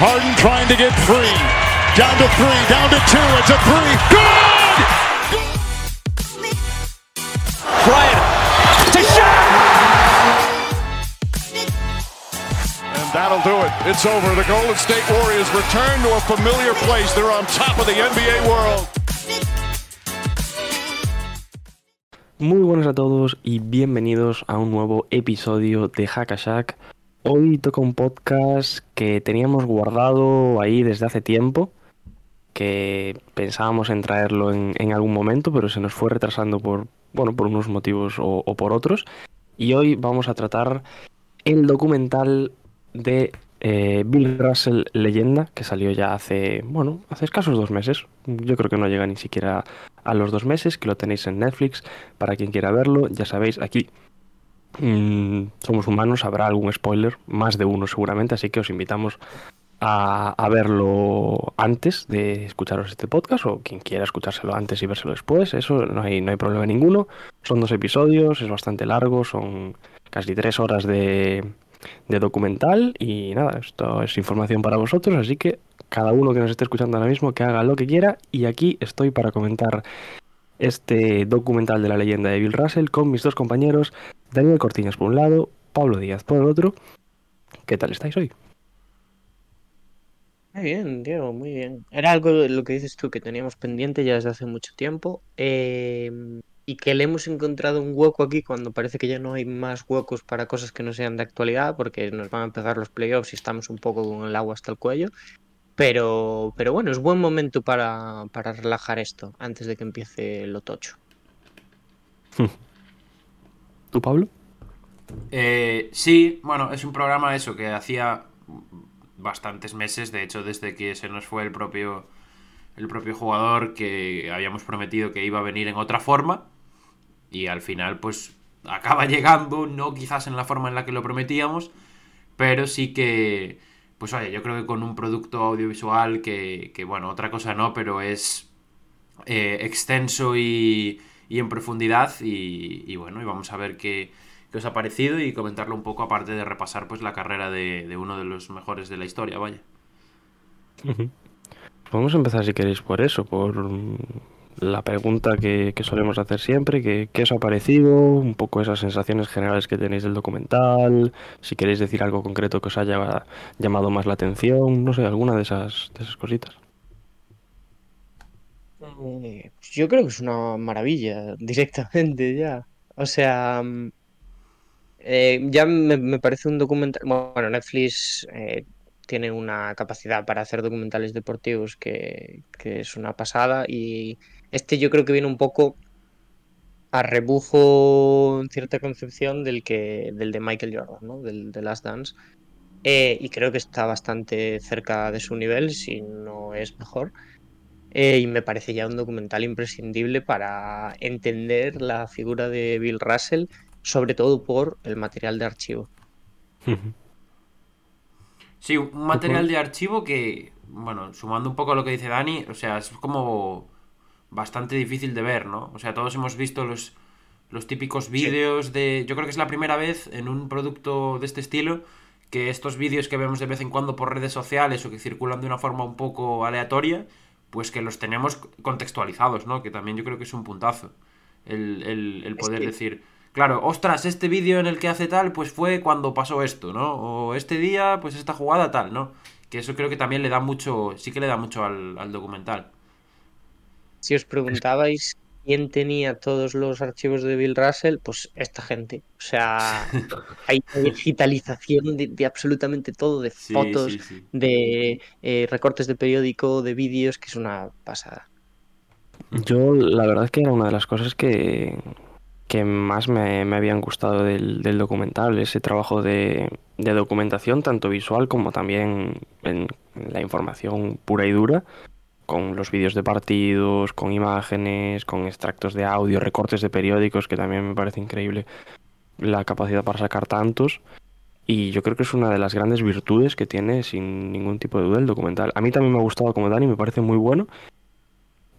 Harden trying to get free. Down to three, down to two. It's a three. Good! Bryant to shot. And that'll do it. It's over. The Golden State Warriors return to a familiar place. They're on top of the NBA world. Muy buenos a todos y bienvenidos a un nuevo episodio de Hackashack. Hoy toca un podcast que teníamos guardado ahí desde hace tiempo, que pensábamos en traerlo en, en algún momento, pero se nos fue retrasando por, bueno, por unos motivos o, por otros. Y hoy vamos a tratar el documental de eh, Bill Russell Leyenda, que salió ya hace, bueno, hace escasos dos meses. Yo creo que no llega ni siquiera a los dos meses, que lo tenéis en Netflix. Para quien quiera verlo, ya sabéis, aquí mm, somos humanos, habrá algún spoiler, más de uno seguramente, así que os invitamos a, a verlo antes de escucharos este podcast, o quien quiera escuchárselo antes y vérselo después, eso no hay, no hay problema ninguno. Son dos episodios, es bastante largo, son casi tres horas de, de documental y nada, esto es información para vosotros, así que cada uno que nos esté escuchando ahora mismo que haga lo que quiera y aquí estoy para comentar este documental de la leyenda de Bill Russell con mis dos compañeros, Daniel Cortiñas por un lado, Pablo Díaz por el otro. ¿Qué tal estáis hoy? Muy bien, Diego, muy bien. Era algo lo que dices tú que teníamos pendiente ya desde hace mucho tiempo eh, y que le hemos encontrado un hueco aquí cuando parece que ya no hay más huecos para cosas que no sean de actualidad porque nos van a empezar los playoffs y estamos un poco con el agua hasta el cuello. Pero, pero bueno, es buen momento para, para relajar esto antes de que empiece lo tocho. ¿Tú, Pablo? Eh, sí, bueno, es un programa eso que hacía bastantes meses, de hecho desde que se nos fue el propio el propio jugador que habíamos prometido que iba a venir en otra forma y al final pues acaba llegando, no quizás en la forma en la que lo prometíamos, pero sí que pues oye, yo creo que con un producto audiovisual que, que bueno, otra cosa no, pero es eh, extenso y, y, en profundidad y, y, bueno, y vamos a ver qué, qué, os ha parecido y comentarlo un poco aparte de repasar pues la carrera de, de uno de los mejores de la historia, vaya. Uh empezar si queréis por eso, por la pregunta que, que solemos hacer siempre, que, qué os ha parecido, un poco esas sensaciones generales que tenéis del documental, si queréis decir algo concreto que os haya llamado más la atención, no sé, alguna de esas, de esas cositas. Eh, yo creo que es una maravilla, directamente ya. O sea, eh, ya me, me, parece un documental, bueno, Netflix... Eh, tiene una capacidad para hacer documentales deportivos que, que, es una pasada y este yo creo que viene un poco a rebujo en cierta concepción del que del de Michael Jordan, ¿no? del de Last Dance eh, y creo que está bastante cerca de su nivel, si no es mejor. Eh, y me parece ya un documental imprescindible para entender la figura de Bill Russell, sobre todo por el material de archivo. Sí, un material de archivo que, bueno, sumando un poco a lo que dice Dani, o sea, es como bastante difícil de ver, ¿no? O sea, todos hemos visto los, los típicos vídeos sí. de... Yo creo que es la primera vez en un producto de este estilo que estos vídeos que vemos de vez en cuando por redes sociales o que circulan de una forma un poco aleatoria, pues que los tenemos contextualizados, ¿no? Que también yo creo que es un puntazo. El, el, el poder es que... decir claro, ostras, este vídeo en el que hace tal, pues fue cuando pasó esto, ¿no? O este día, pues esta jugada tal, ¿no? Que eso creo que también le da mucho, sí que le da mucho al, al documental. Si os preguntabais quién tenía todos los archivos de Bill Russell, pues esta gente. O sea, hay digitalización de, de absolutamente todo, de sí, fotos, sí, sí. de eh, recortes de periódico, de vídeos, que es una pasada. Yo, la verdad es que era una de las cosas que, que más me, me habían gustado del, del, documental, ese trabajo de, de, documentación, tanto visual como también en la información pura y dura, con los vídeos de partidos, con imágenes, con extractos de audio, recortes de periódicos, que también me parece increíble la capacidad para sacar tantos. Y yo creo que es una de las grandes virtudes que tiene, sin ningún tipo de duda, el documental. A mí también me ha gustado como Dani, me parece muy bueno.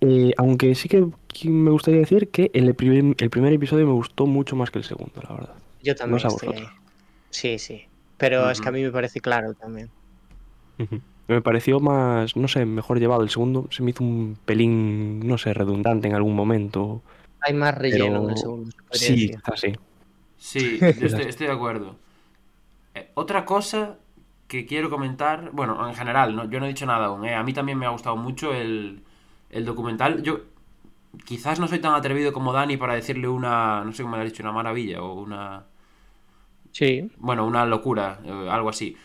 Eh, aunque sí que me gustaría decir que el primer, el primer, episodio me gustó mucho más que el segundo, la verdad. Yo también. No sé a vosotros. Sí, sí. Pero uh -huh. es que a mí me parece claro también. Uh -huh. Me pareció más, no sé, mejor llevado. El segundo se me hizo un pelín, no sé, redundante en algún momento. Hay más relleno en el segundo. sí, quizás sí. Sí, yo estoy, estoy de acuerdo. Eh, otra cosa que quiero comentar, bueno, en general, ¿no? yo no he dicho nada aún, ¿eh? a mí también me ha gustado mucho el, el documental. Yo quizás no soy tan atrevido como Dani para decirle una, no sé cómo le has dicho, una maravilla o una... Sí. bueno, una locura, eh, algo así.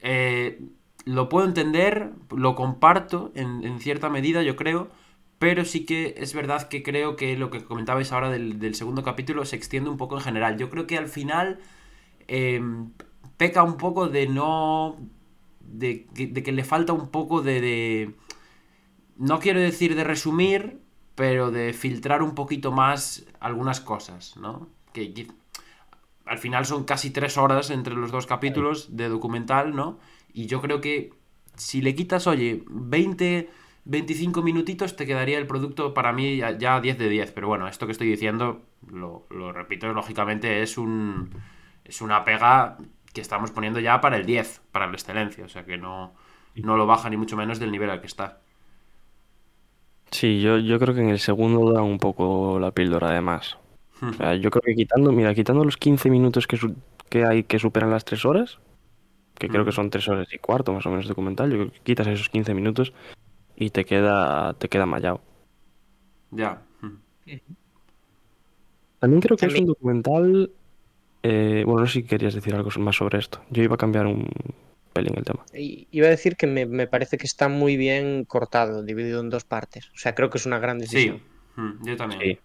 Eh, lo puedo entender, lo comparto en, en cierta medida, yo creo, pero sí que es verdad que creo que lo que comentabais ahora del, del segundo capítulo se extiende un poco en general. Yo creo que al final eh, peca un poco de no... De, de que le falta un poco de, de... No quiero decir de resumir, pero de filtrar un poquito más algunas cosas, ¿no? Que- al final son casi tres horas entre los dos capítulos de documental, ¿no? Y yo creo que si le quitas, oye, 20, 25 minutitos, te quedaría el producto para mí ya, ya 10 de 10. Pero bueno, esto que estoy diciendo, lo, lo repito, lógicamente es un es una pega que estamos poniendo ya para el 10, para la excelencia. O sea que no, no lo baja ni mucho menos del nivel al que está. Sí, yo, yo creo que en el segundo da un poco la píldora además. O sea, yo creo que quitando, mira, quitando los 15 minutos que, que hay que superan las 3 horas, que creo que Ujú. son 3 horas y cuarto más o menos documental, yo creo que quitas esos 15 minutos y te queda, te queda mallado. Ya. También creo que es un documental. eh, bueno, no sé si querías decir algo más sobre esto. Yo iba a cambiar un pelín el tema. Iba a decir que me, me parece que está muy bien cortado, dividido en dos partes. O sea, creo que es una gran decisión. Sí, mm, yo también. Sí.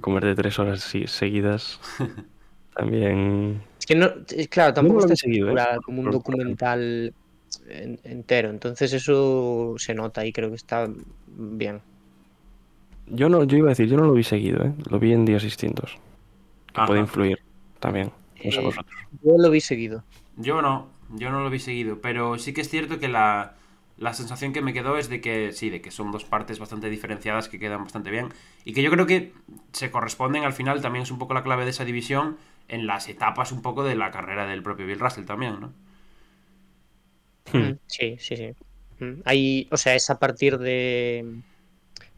Comerte tres horas seguidas también. Es que no, eh, claro, tampoco está seguido, ¿eh? como un documental en- entero. Entonces eso se nota y creo que está bien. Yo no, yo iba a decir, yo no lo vi seguido, ¿eh? Lo vi en días distintos. Que Ajá. puede influir también. No sé Eh, vosotros. Yo lo vi seguido. Yo no, yo no lo vi seguido, pero sí que es cierto que la, la sensación que me quedó es de que sí, de que son dos partes bastante diferenciadas que quedan bastante bien y que yo creo que se corresponden al final, también es un poco la clave de esa división en las etapas un poco de la carrera del propio Bill Russell también, ¿no? Mm, Sí, sí, sí. Mm, Ahí, o sea, es a partir de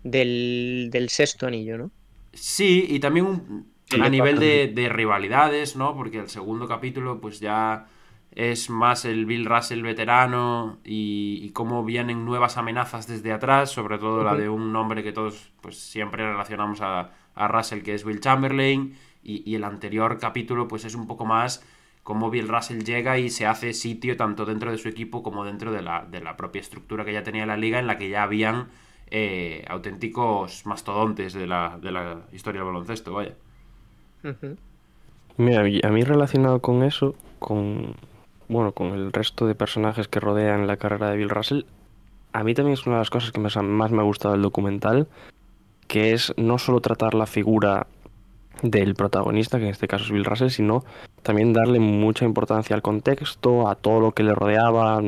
del, del sexto anillo, ¿no? Sí, y también un- Sí, a nivel de, de rivalidades, ¿no? Porque el segundo capítulo pues ya es más el Bill Russell veterano y, y cómo vienen nuevas amenazas desde atrás, sobre todo la de un nombre que todos pues siempre relacionamos a, a Russell, que es Will Chamberlain, y, y el anterior capítulo pues es un poco más cómo Bill Russell llega y se hace sitio tanto dentro de su equipo como dentro de la, de la propia estructura que ya tenía la liga, en la que ya habían eh, auténticos mastodontes de la, de la historia del baloncesto, vaya. Ujú. Mira, y a mí relacionado con eso, con bueno, con el resto de personajes que rodean la carrera de Bill Russell, a mí también es una de las cosas que más, más me ha gustado del documental, que es no solo tratar la figura del protagonista, que en este caso es Bill Russell, sino también darle mucha importancia al contexto, a todo lo que le rodeaba.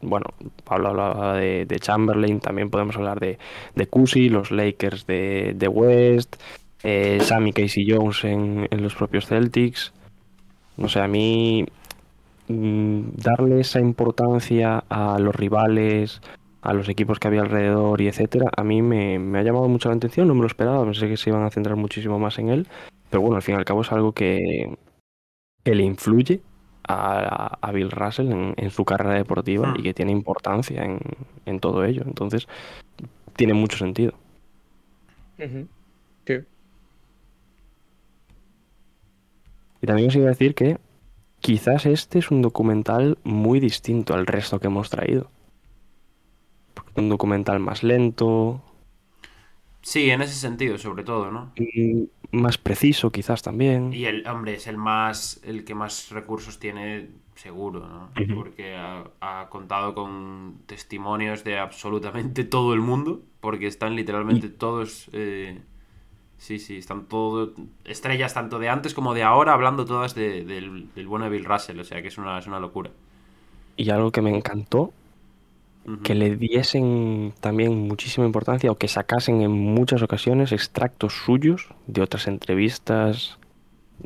Bueno, Pablo hablaba de, Chamberlain, también podemos hablar de, de Cousy, los Lakers de, de West, eh, Sammy Casey Jones en, en los propios Celtics. No sé, a mí mm, darle esa importancia a los rivales, a los equipos que había alrededor y etcétera, a mí me, me ha llamado mucho la atención, no me lo esperaba, pensé que se iban a centrar muchísimo más en él, pero bueno, al fin y al cabo es algo que, que le influye a, a Bill Russell en, en su carrera deportiva Hmm. y que tiene importancia en, en todo ello, entonces tiene mucho sentido. Sí. Y también os iba a decir que quizás este es un documental muy distinto al resto que hemos traído. Un documental más lento, Sí, en ese sentido, sobre todo, ¿no? más preciso quizás también. Y el, hombre, es el más, el que más recursos tiene seguro, ¿no? Porque ha, ha contado con testimonios de absolutamente todo el mundo, porque están literalmente todos, eh, sí, sí, están todos, estrellas tanto de antes como de ahora, hablando todas de- del, del bueno de Bill Russell, o sea que es una, es una locura. Y algo que me encantó, Que le diesen también muchísima importancia o que sacasen en muchas ocasiones extractos suyos de otras entrevistas,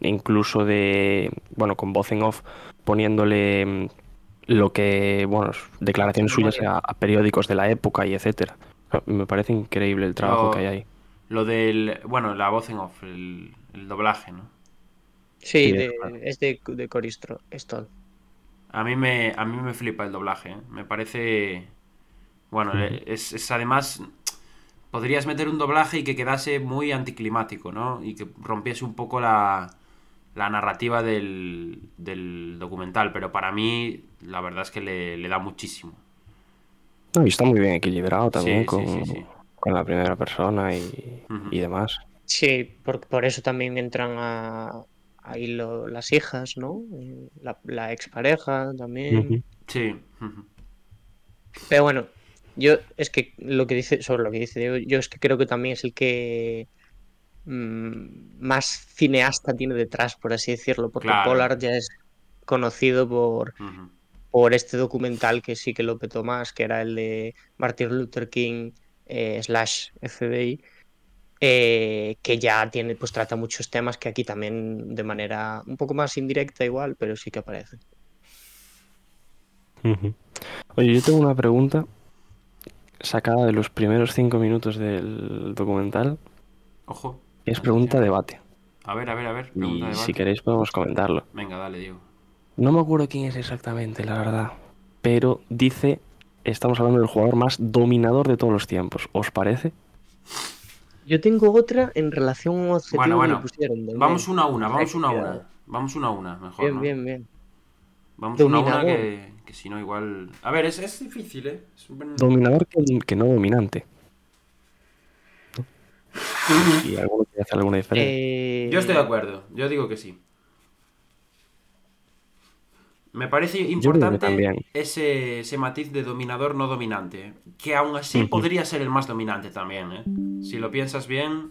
incluso de, bueno, con voz en off, poniéndole mm, lo que, bueno, declaraciones suyas a, a periódicos de la época y etcétera. Me parece increíble el trabajo Lo- que hay ahí. Lo del. Bueno, la voz en off, el, el doblaje, ¿no? Sí, Sí, de- es de, de Cory Stro- Stoll. A mí me, a mí me flipa el doblaje, ¿eh? Me parece. Bueno, eh, es, es además. Podrías meter un doblaje y que quedase muy anticlimático, ¿no? Y que rompiese un poco la, la narrativa del, del documental. Pero para mí, la verdad es que le, le da muchísimo. No, y está muy bien equilibrado también Sí, con, sí, sí. con la primera persona y, y demás. Sí, por, por eso también entran a, ahí lo- las hijas, ¿no? Eh, La, la expareja también. Sí. Pero bueno, yo es que lo que dice, sobre lo que dice Diego, yo es que creo que también es el que mm, más cineasta tiene detrás, por así decirlo, porque Claro. Pollard ya es conocido por, por este documental que sí que lo petó más, que era el de Martin Luther King eh, slash FBI, eh, que ya tiene, pues trata muchos temas que aquí también de manera un poco más indirecta igual, pero sí que aparecen. Oye, yo tengo una pregunta sacada de los primeros cinco minutos del documental. Ojo. Es pregunta debate. A ver, a ver, a ver. Y Pregunta de si debate. queréis podemos comentarlo. Venga, dale, Diego. No me acuerdo quién es exactamente, la verdad. Pero dice, estamos hablando del jugador más dominador de todos los tiempos. ¿Os parece? Yo tengo otra en relación a un objetivo Bueno, que bueno. pusieron. del Vamos una a una, vamos una a una. Vamos una a una, mejor. Bien, ¿no? bien, bien. Vamos una a una Dominador. que, que si no, igual. A ver, es, es difícil, ¿eh? Es un- Dominador que, que no dominante. ¿Y alguno quiere hacer alguna diferencia? Eh, Yo estoy de acuerdo, yo digo que sí. Me parece importante también. ese, ese matiz de dominador no dominante, que aún así podría ser el más dominante también. ¿eh? Si lo piensas bien,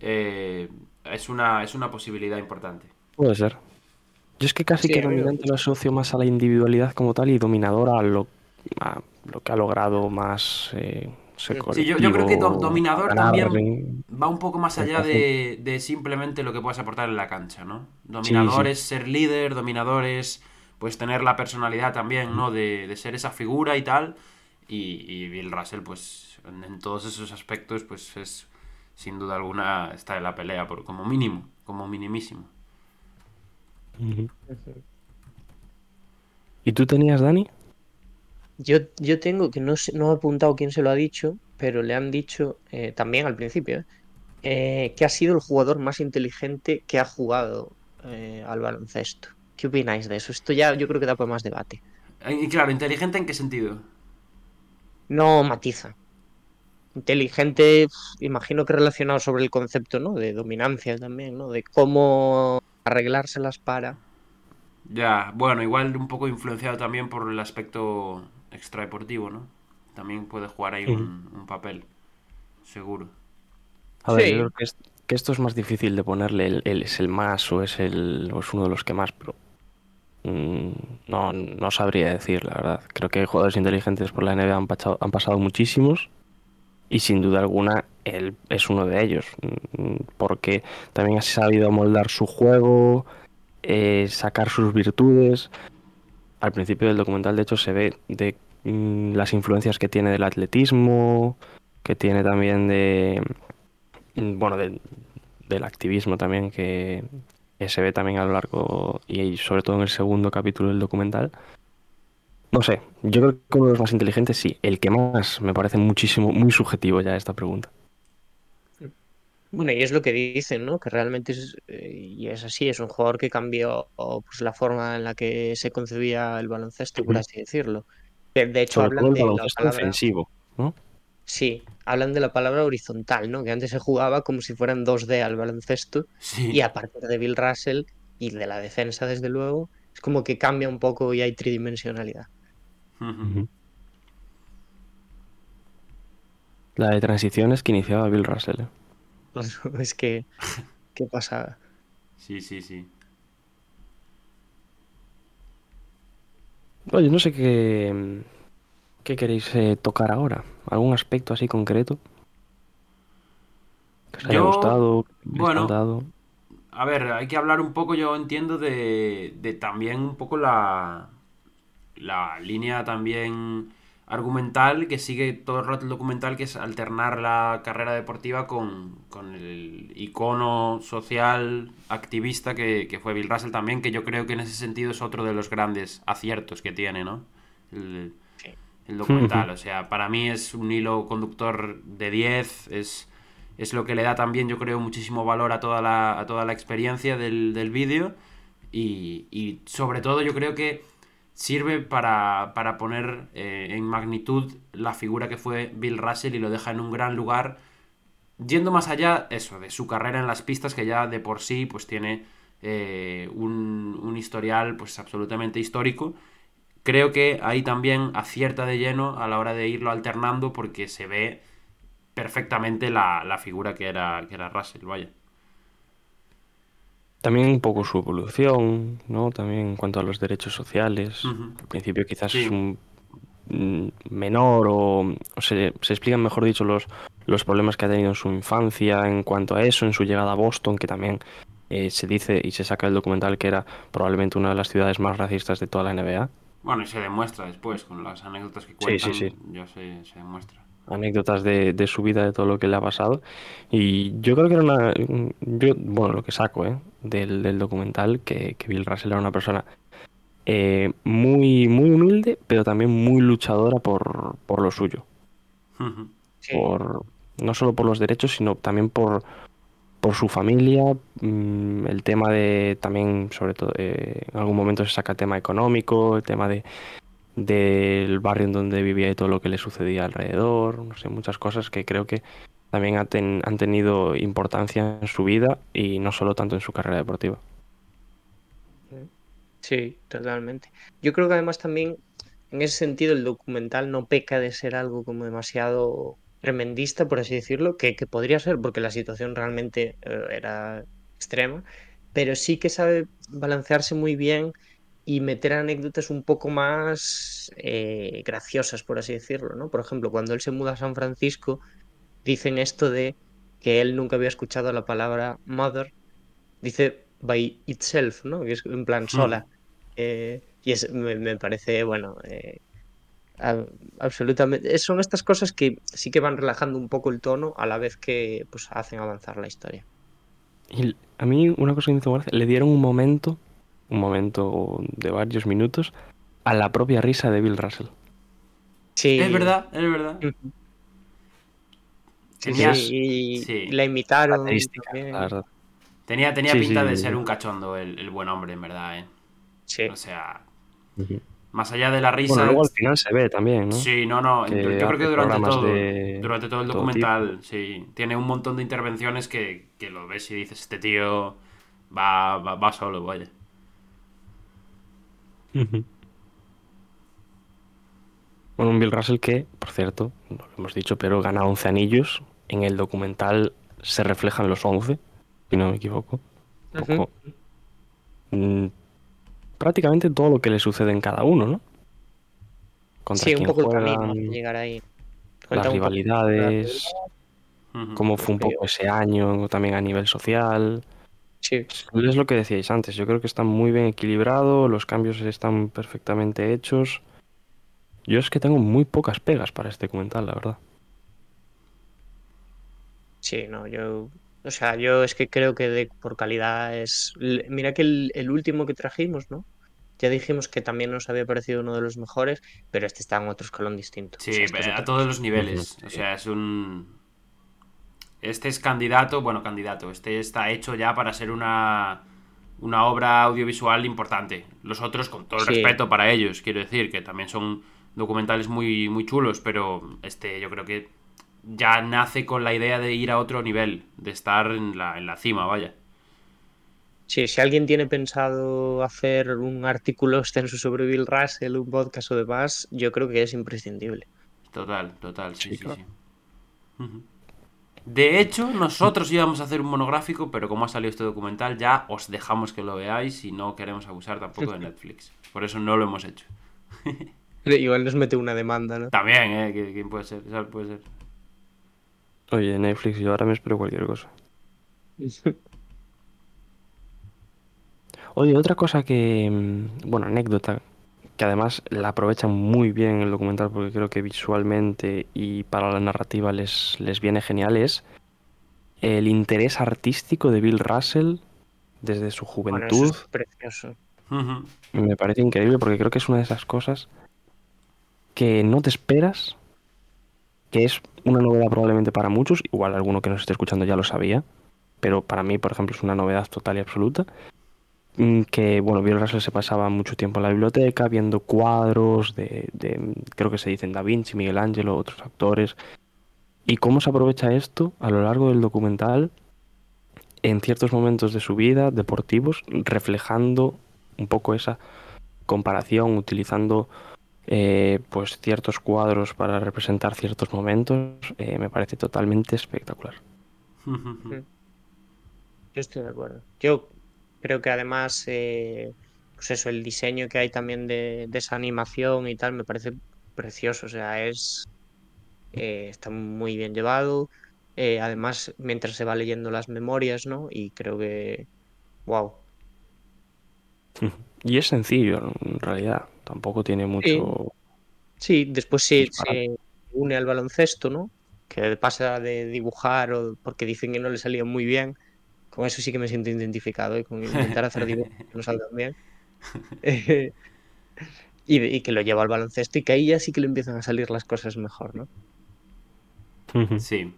eh, es, una, es una posibilidad importante. Puede ser. Yo es que casi Sí, que dominante lo asocio más a la individualidad como tal y dominador a lo, a lo que ha logrado más eh, Sí, yo, yo creo que do- dominador ganar, también va un poco más allá de, de simplemente lo que puedas aportar en la cancha, ¿no? Dominador sí. es ser líder, dominador es pues tener la personalidad también, ¿no? De, de ser esa figura y tal. Y, y Bill Russell, pues en, en todos esos aspectos, pues es sin duda alguna está en la pelea, por, como mínimo, como minimísimo. ¿Y tú tenías, Dani? Yo, yo tengo, que no, sé- no he apuntado quién se lo ha dicho, pero le han dicho eh, también al principio, ¿eh? Eh, que ha sido el jugador más inteligente que ha jugado eh, al baloncesto. ¿Qué opináis de eso? Esto ya yo creo que da para más debate. Eh, Y claro, inteligente en qué sentido? No matiza. Inteligente, imagino que relacionado sobre el concepto, ¿no? De dominancia también, ¿no? De cómo arreglárselas para. Ya, bueno, igual un poco influenciado también por el aspecto extradeportivo, ¿no? También puede jugar ahí un, un papel, seguro. A ver, Sí. yo creo que, es- que esto es más difícil de ponerle el, el- es el más o es el o es uno de los que más, pero no, no sabría decir, la verdad. Creo que jugadores inteligentes por la NBA han pasado, han pasado muchísimos y sin duda alguna él es uno de ellos, mm, porque también ha sabido moldar su juego, eh, sacar sus virtudes. Al principio del documental, de hecho, se ve de mm, las influencias que tiene del atletismo, que tiene también de mm, bueno, de- del activismo también que, que se ve también a lo largo y sobre todo en el segundo capítulo del documental. No sé, yo creo que uno de los más inteligentes sí, el que más me parece muchísimo, muy subjetivo ya esta pregunta. Bueno, y es lo que dicen, ¿no? Que realmente es, eh, y es así, es un jugador que cambió pues, la forma en la que se concebía el baloncesto, por así decirlo. De, de hecho, Sobre todo hablan el de la baloncesto palabra, ofensivo, ¿no? Sí, hablan de la palabra horizontal, ¿no? Que antes se jugaba como si fueran 2D al baloncesto Sí. y a partir de Bill Russell y de la defensa, desde luego, es como que cambia un poco y hay tridimensionalidad. La de transiciones que iniciaba Bill Russell. ¿eh? Es que, qué pasada. Sí, sí, sí. Oye, no sé qué, qué queréis eh, tocar ahora. ¿Algún aspecto así concreto? Que os haya Yo, gustado, que bueno, notado? A ver, hay que hablar un poco, yo entiendo, de, de también un poco la, la línea también argumental que sigue todo el rato el documental, que es alternar la carrera deportiva con, con el icono social activista que, que, fue Bill Russell también, que yo creo que en ese sentido es otro de los grandes aciertos que tiene, ¿no? El, el documental. O sea, para mí es un hilo conductor de 10, es, es lo que le da también, yo creo, muchísimo valor a toda la, a toda la experiencia del, del vídeo. Y, y sobre todo yo creo que sirve para, poner eh, en magnitud la figura que fue Bill Russell y lo deja en un gran lugar, yendo más allá, eso, de su carrera en las pistas, que ya de por sí pues tiene eh, un, un, historial pues absolutamente histórico. Creo que ahí también acierta de lleno a la hora de irlo alternando porque se ve perfectamente la, la figura que era, que era Russell, vaya. También un poco su evolución, ¿no? También en cuanto a los derechos sociales. Al principio quizás es un mm, menor o, se, se, explican, mejor dicho, los, los problemas que ha tenido en su infancia en cuanto a eso, en su llegada a Boston, que también eh, se dice y se saca el documental que era probablemente una de las ciudades más racistas de toda la NBA. Bueno, y se demuestra después, con las anécdotas que cuentan, sí, sí, sí. ya se, se demuestra anécdotas de, de, su vida, de todo lo que le ha pasado. Y yo creo que era una. Yo, bueno, lo que saco ¿eh? del, del documental, que, que, Bill Russell era una persona eh, muy, muy humilde, pero también muy luchadora por, por lo suyo. Sí. Por, no solo por los derechos, sino también por, por su familia. Mmm, el tema de. También, sobre todo, eh, en algún momento se saca el tema económico, el tema de del barrio en donde vivía y todo lo que le sucedía alrededor, no sé, muchas cosas que creo que también han tenido importancia en su vida y no solo tanto en su carrera deportiva. Sí, totalmente. Yo creo que además también en ese sentido el documental no peca de ser algo como demasiado tremendista, por así decirlo, que, que podría ser porque la situación realmente eh, era extrema, pero sí que sabe balancearse muy bien y meter anécdotas un poco más eh, graciosas, por así decirlo, ¿no? Por ejemplo, cuando él se muda a San Francisco, dicen esto de que él nunca había escuchado la palabra mother, dice by itself, ¿no? Que es en plan Hmm. sola. Eh, y es, me, me, parece, bueno, eh, a, absolutamente... Son estas cosas que sí que van relajando un poco el tono a la vez que pues, hacen avanzar la historia. Y a mí una cosa que me hizo gracia, le dieron un momento un momento de varios minutos a la propia risa de Bill Russell. Sí. Es verdad, es verdad. Tenía, sí, sí. la imitaron. La verdad. Tenía, tenía sí, pinta de ser un cachondo el, el, buen hombre, en verdad, ¿eh? Sí. O sea, uh -huh. Más allá de la risa. Bueno, luego al final se ve también, ¿no? Sí, no, no. Que yo creo que durante todo, de... durante todo el documental, todo sí. Tiene un montón de intervenciones que, que lo ves y dices, este tío va, va, va solo, vaya. Uh -huh. Bueno, un Bill Russell que, por cierto, no lo hemos dicho, pero gana 11 anillos. En el documental se reflejan los 11, si no me equivoco. Uh -huh. mm, prácticamente todo lo que le sucede en cada uno, ¿no? Contra sí, un poco juegan, el camino llegar ahí. Cuenta las rivalidades, cómo fue un poco ese año también a nivel social. Sí. Es lo que decíais antes, yo creo que está muy bien equilibrado, los cambios están perfectamente hechos. Yo es que tengo muy pocas pegas para este documental, la verdad. Sí, no, yo. O sea, yo es que creo que de, por calidad es. Mira que el, el, último que trajimos, ¿no? Ya dijimos que también nos había parecido uno de los mejores, pero este está en otro escalón distinto. Sí, o sea, este a todos los niveles. O sea, es un. Este es candidato, bueno, candidato. Este está hecho ya para ser una, una obra audiovisual importante. Los otros, con todo el sí. respeto para ellos, quiero decir, que también son documentales muy, muy chulos, pero este yo creo que ya nace con la idea de ir a otro nivel, de estar en la, en la cima, vaya. Sí, si alguien tiene pensado hacer un artículo extenso sobre Bill Russell, un podcast o demás, yo creo que es imprescindible. Total, total, sí, sí, sí. sí. Uh -huh. De hecho, nosotros íbamos a hacer un monográfico, pero como ha salido este documental, ya os dejamos que lo veáis y no queremos abusar tampoco de Netflix. Por eso no lo hemos hecho. Igual nos mete una demanda, ¿no? También, ¿eh? ¿Quién puede ser? Eso puede ser. Oye, Netflix, yo ahora me espero cualquier cosa. Oye, otra cosa que. mm, Bueno, anécdota que además la aprovechan muy bien en el documental porque creo que visualmente y para la narrativa les, les viene genial, es el interés artístico de Bill Russell desde su Bueno, eso juventud. es precioso. Me parece increíble porque creo que es una de esas cosas que no te esperas, que es una novedad probablemente para muchos, igual alguno que nos esté escuchando ya lo sabía, pero para mí, por ejemplo, es una novedad total y absoluta. mm, Que, bueno, Bill Russell se pasaba mucho tiempo en la biblioteca viendo cuadros de, de, creo que se dicen Da Vinci, Miguel Ángel, otros actores. Y cómo se aprovecha esto a lo largo del documental en ciertos momentos de su vida deportivos, reflejando un poco esa comparación, utilizando eh, pues ciertos cuadros para representar ciertos momentos, eh, me parece totalmente espectacular. Yo estoy de acuerdo. Yo creo que además, eh, pues eso, el diseño que hay también de, de esa animación y tal, me parece precioso. O sea, es está muy bien llevado. Además, mientras se va leyendo las memorias, ¿no? Y creo que, wow. Y es sencillo, en realidad, tampoco tiene mucho... Sí, después se, une al baloncesto, ¿no? Que pasa de dibujar o porque dicen que no le salía muy bien. Con eso sí que me siento identificado y con intentar hacer dibujos que no salgan bien. Eh, y, y que lo lleva al baloncesto y que ahí ya sí que le empiezan a salir las cosas mejor, ¿no? Sí.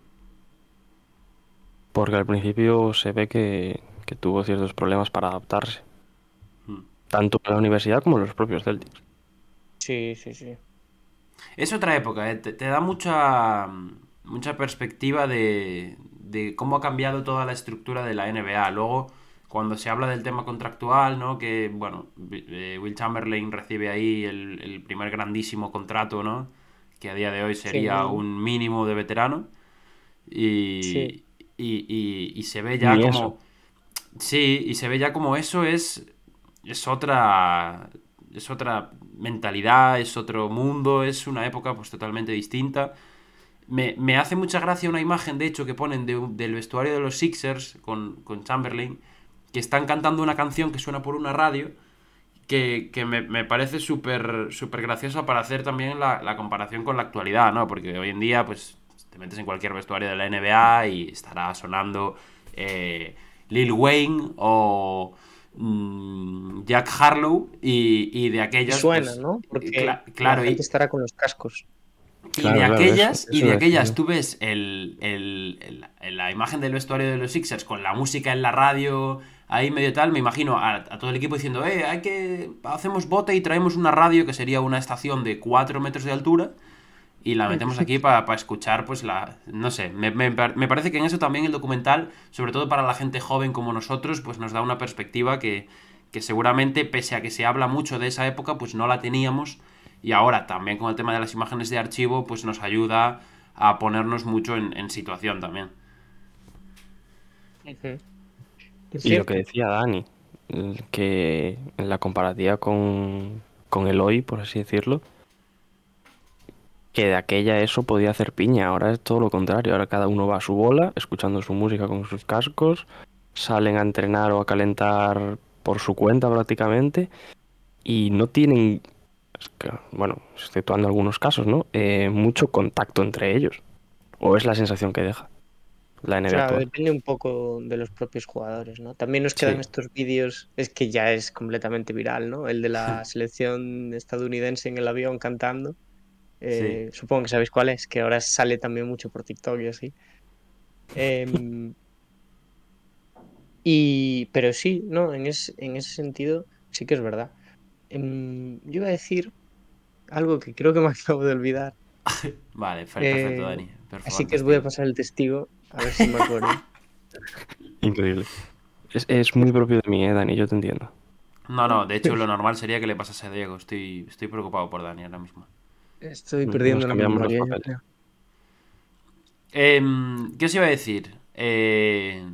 Porque al principio se ve que, que tuvo ciertos problemas para adaptarse. Tanto en la universidad como en los propios Celtics. Sí, sí, sí. Es otra época, ¿eh? te, te da mucha, mucha perspectiva de, de cómo ha cambiado toda la estructura de la NBA. Luego, cuando se habla del tema contractual, ¿no? Que, bueno, eh, Will Chamberlain recibe ahí el, el primer grandísimo contrato, ¿no? Que a día de hoy sería Sí. un mínimo de veterano. Y, Sí. y, y- y se ve ya Ni como... eso. Sí, y se ve ya como eso es, es otra, es otra mentalidad, es otro mundo, es una época pues totalmente distinta. Me, me hace mucha gracia una imagen, de hecho, que ponen de del vestuario de los Sixers con, con Chamberlain, que están cantando una canción que suena por una radio, que, que me, me parece súper súper graciosa para hacer también la, la comparación con la actualidad, ¿no? Porque hoy en día, pues, te metes en cualquier vestuario de la NBA y estará sonando eh, Lil Wayne o mm, Jack Harlow y, y de aquellas... suena, pues, ¿no? Porque cla- claro, la y- estará con los cascos. y Claro, de claro, aquellas, eso- y de es, aquellas ¿no? tú ves el, el- el- el- la imagen del vestuario de los Sixers con la música en la radio, ahí medio tal, me imagino a, a todo el equipo diciendo, eh, hay que, hacemos bote y traemos una radio que sería una estación de 4 metros de altura y la metemos aquí para escuchar, pues la, no sé, me, me par- me parece que en eso también el documental, sobre todo para la gente joven como nosotros, pues nos da una perspectiva que, que seguramente, pese a que se habla mucho de esa época, pues no la teníamos. Y ahora también con el tema de las imágenes de archivo, pues nos ayuda a ponernos mucho en, en situación también. Y lo que decía Dani, que en la comparativa con, con el hoy, por así decirlo, que de aquella eso podía hacer piña, ahora es todo lo contrario, ahora cada uno va a su bola, escuchando su música con sus cascos, salen a entrenar o a calentar por su cuenta prácticamente y no tienen, es que, bueno, exceptuando algunos casos, ¿no? Eh, mucho contacto entre ellos, o es la sensación que deja la NBA Claro, actual. depende un poco de los propios jugadores, ¿no? También nos quedan Sí. estos vídeos, es que ya es completamente viral, ¿no? El de la selección estadounidense en el avión cantando. Eh, Supongo que sabéis cuál es, que ahora sale también mucho por TikTok y así. Em, y, pero sí, ¿no? En, es- en ese sentido, sí que es verdad. Em, yo iba a decir algo que creo que me acabo de olvidar, Vale, perfecto, Eh, Dani. así que os voy a pasar el testigo, a ver si me acuerdo. Increíble. Es, es muy propio de mí, eh, Dani, yo te entiendo. No, no, de hecho lo normal sería que le pasase a Diego. Estoy, estoy preocupado por Dani ahora mismo. Estoy perdiendo la memoria. Em, ¿qué os iba a decir? Eh,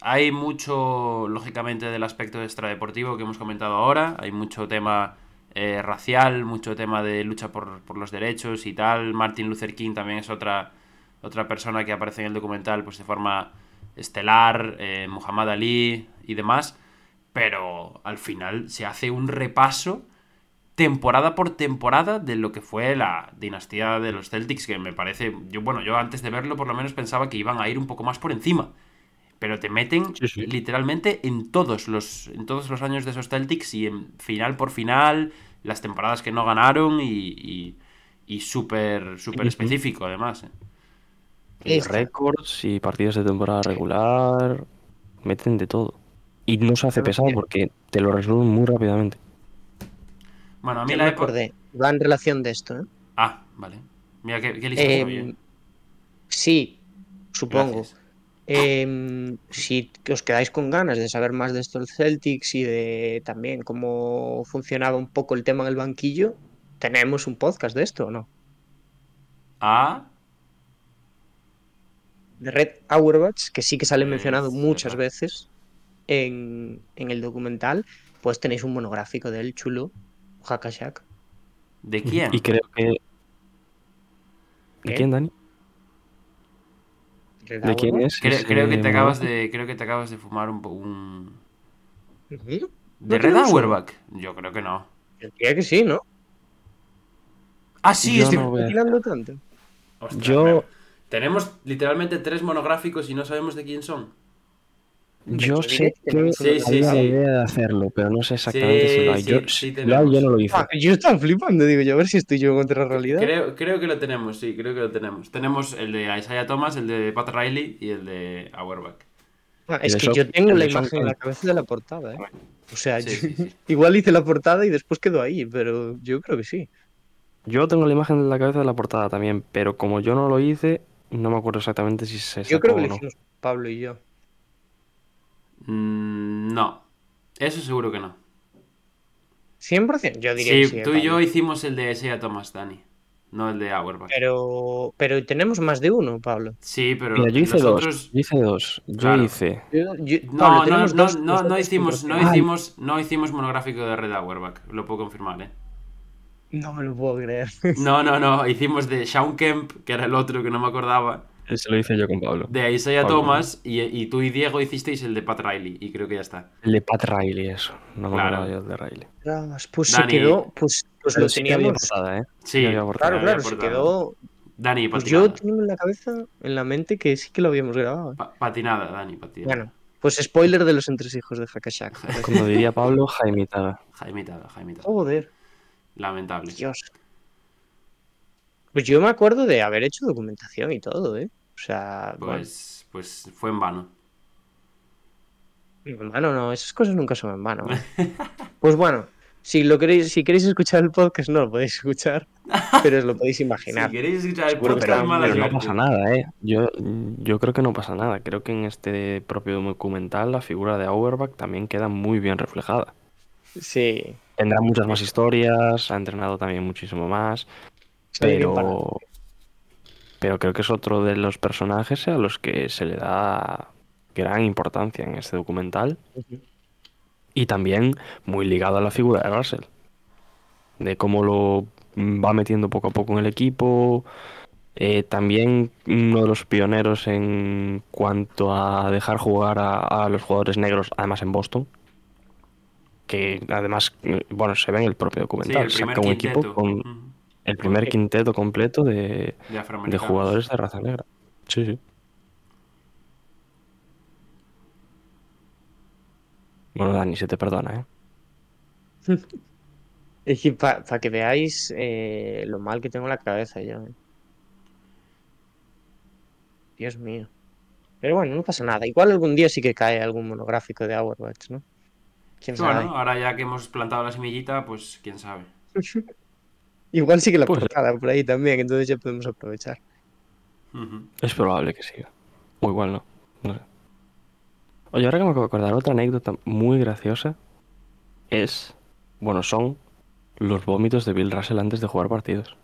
hay mucho, lógicamente, del aspecto extradeportivo que hemos comentado ahora. Hay mucho tema eh, racial, mucho tema de lucha por, por los derechos y tal. Martin Luther King también es otra, otra persona que aparece en el documental pues de forma estelar, eh, Muhammad Ali y demás. Pero al final se hace un repaso temporada por temporada de lo que fue la dinastía de los Celtics, que me parece, yo bueno, yo antes de verlo por lo menos pensaba que iban a ir un poco más por encima. Pero te meten Sí, sí. literalmente en todos los en todos los años de esos Celtics y en final por final, las temporadas que no ganaron y, y, y súper específico además. ¿eh? Y Esta. récords y partidos de temporada regular. Meten de todo. Y no se hace pesado porque te lo resuelven muy rápidamente. Bueno, a mí Ya la me época... acordé. Va en relación de esto, ¿eh? Ah, vale. Mira qué, qué ¿eh? sí, supongo. Em, si os quedáis con ganas de saber más de estos Celtics y de también cómo funcionaba un poco el tema en el banquillo, tenemos un podcast de esto, ¿o no? Ah, De Red Auerbach, que sí que sale mencionado muchas verdad. veces en, en el documental, pues tenéis un monográfico de él chulo, Hakashak. ¿de quién? Y creo que. ¿De ¿Qué? quién, Dani? ¿De quién es? Creo, creo que te acabas de creo que te acabas de fumar un, un... De ¿No Red? Auerbach. Yo creo que no. Yo diría que sí, ¿no? Ah, sí, Yo estoy no tirando tanto. Ostras, Yo- Tenemos literalmente tres monográficos y no sabemos de quién son. Yo sé que Sí, sí, había la sí. idea de hacerlo, pero no sé exactamente si lo hay. Yo, sí, sí si lo hay, yo tenemos. no lo hice. Ah, yo estaba flipando, digo yo, a ver si estoy yo en otra realidad. Creo, creo que lo tenemos, sí, creo que lo tenemos. Tenemos el de Isaiah Thomas, el de Pat Riley y el de Auerbach. Ah, es que yo tengo la imagen en la cabeza de la portada, ¿eh? O sea, Sí, yo- sí, sí. igual hice la portada y después quedó ahí, pero yo creo que sí. Yo tengo la imagen en la cabeza de la portada también, pero como yo no lo hice, no me acuerdo exactamente si se Yo creo que lo no. hicimos Pablo y yo. Mm, no, eso seguro que no. 100%, yo diría Sí, que sí. eh, tú y yo hicimos el de Isaiah Thomas, Dani. No el de Auerbach. Pero, pero tenemos más de uno, Pablo. Sí, pero Mira, yo hice nosotros... dos. Yo hice dos. Yo Claro. hice. Yo- yo- No, Pablo, no, tenemos no, dos, no, hicimos, no 100%. hicimos, no hicimos monográfico de Red Auerbach, lo puedo confirmar, ¿eh? No me lo puedo creer. No, no, no, hicimos de Sean Kemp, que era el otro que no me acordaba, Ese lo hice yo con Pablo. de Isaiah Pablo. Thomas, y, y tú y Diego hicisteis el de Pat Riley, y creo que ya está. El de Pat Riley, eso. No me Claro. yo del de Riley. Pues Dani. se quedó, pues, pues lo teníamos. portada, ¿eh? Sí, portada. Claro, claro, se quedó. Dani, Pues patinada. yo tengo en la cabeza, en la mente, que sí que lo habíamos grabado. ¿eh? Pa- patinada, Dani, patinada. Bueno, pues spoiler de los entresijos de Hakashak. Como diría Pablo, Jaimitada. Jaimitada, Jaimitada. Joder, Lamentable. Dios. Pues yo me acuerdo de haber hecho documentación y todo, ¿eh? O sea, Pues, pues fue en vano. bueno, en vano no, esas cosas nunca son en vano. Pues bueno, si lo queréis, si queréis escuchar el podcast, no lo podéis escuchar, pero os lo podéis imaginar. Si queréis escuchar el podcast, no, mala Pero no pasa nada, ¿eh? Yo, yo creo que no pasa nada. Creo que en este propio documental la figura de Auerbach también queda muy bien reflejada. Sí. Tendrá muchas más historias, ha entrenado también muchísimo más, pero, pero creo que es otro de los personajes a los que se le da gran importancia en este documental. Y también muy ligado a la figura de Russell, de cómo lo va metiendo poco a poco en el equipo, eh, también uno de los pioneros en cuanto a dejar jugar a, a los jugadores negros, además en Boston, que además, eh, bueno, se ve en el propio Sí, documental, el primer saca un equipo con. El primer quinteto completo de, de de afroamericanos. jugadores de raza negra. Sí, sí. Bueno, Dani, se te perdona, ¿eh? Es que para que veáis eh, lo mal que tengo la cabeza yo. ¿eh? Dios mío. Pero bueno, no pasa nada. Igual algún día sí que cae algún monográfico de Overwatch, ¿no? ¿Quién Bueno, sabe? ahora ya que hemos plantado la semillita, pues quién sabe. Igual sí que la Pues- portada por ahí también, entonces ya podemos aprovechar. Es probable que siga. O igual no. No sé. Oye, ahora que me acabo de acordar, otra anécdota muy graciosa es, bueno, son los vómitos de Bill Russell antes de jugar partidos.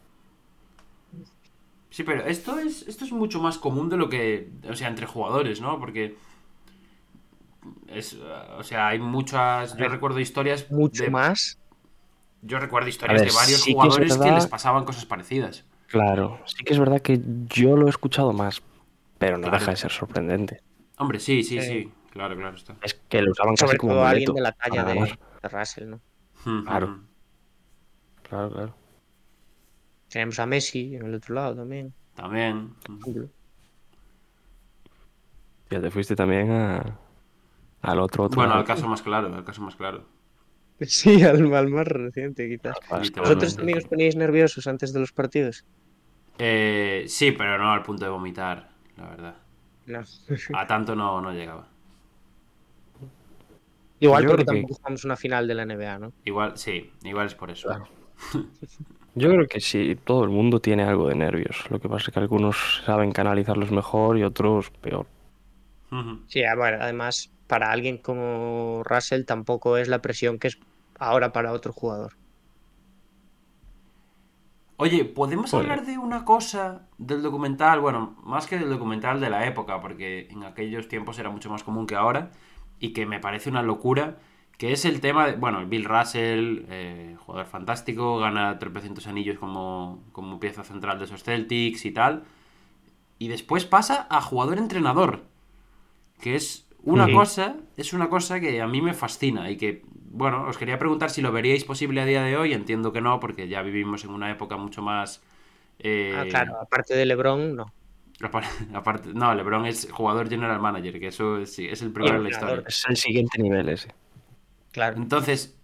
Sí, pero esto es, esto es mucho más común de lo que. O sea, entre jugadores, ¿no? Porque. Es, o sea, hay muchas. Yo recuerdo historias. Mucho de- más. Yo recuerdo historias ver, de varios sí jugadores que verdad- les pasaban cosas parecidas. Claro, sí que es verdad que yo lo he escuchado más, pero no Claro. deja de ser sorprendente. Hombre, sí, sí, Eh. sí. Claro, claro está. Es que lo usaban casi como todo alguien de la talla de, de Russell, ¿no? Ujú. Claro. Claro, claro. Tenemos a Messi en el otro lado también. También. por ejemplo. Ya te fuiste también a, al otro, otro Bueno, lado. al caso más claro, al caso más claro. Sí, al, al más reciente, quizás. Literalmente. ¿Vosotros también os poníais nerviosos antes de los partidos? Eh, sí, pero no al punto de vomitar, la verdad. No. A tanto no, no llegaba. Igual Yo porque que- tampoco jugamos una final de la NBA, ¿no? Igual, sí, igual es por eso. Claro. Yo creo que sí, todo el mundo tiene algo de nervios. Lo que pasa es que algunos saben canalizarlos mejor y otros peor. Sí, ah, bueno, además, para alguien como Russell tampoco es la presión que es ahora para otro jugador. Oye, ¿podemos hablar de una cosa del documental? Bueno, más que del documental de la época, porque en aquellos tiempos era mucho más común que ahora, y que me parece una locura, que es el tema de, bueno, Bill Russell, eh, jugador fantástico, gana 300 anillos como, como pieza central de esos Celtics y tal, y después pasa a jugador-entrenador, que es una Sí. cosa, es una cosa que a mí me fascina y que, bueno, os quería preguntar si lo veríais posible a día de hoy, entiendo que no, porque ya vivimos en una época mucho más... eh, Ah, claro, aparte de LeBron, no. apar- Aparte, no, LeBron es jugador general manager, que eso es, sí, es el primero en la historia. Es el siguiente nivel ese. Claro. Entonces.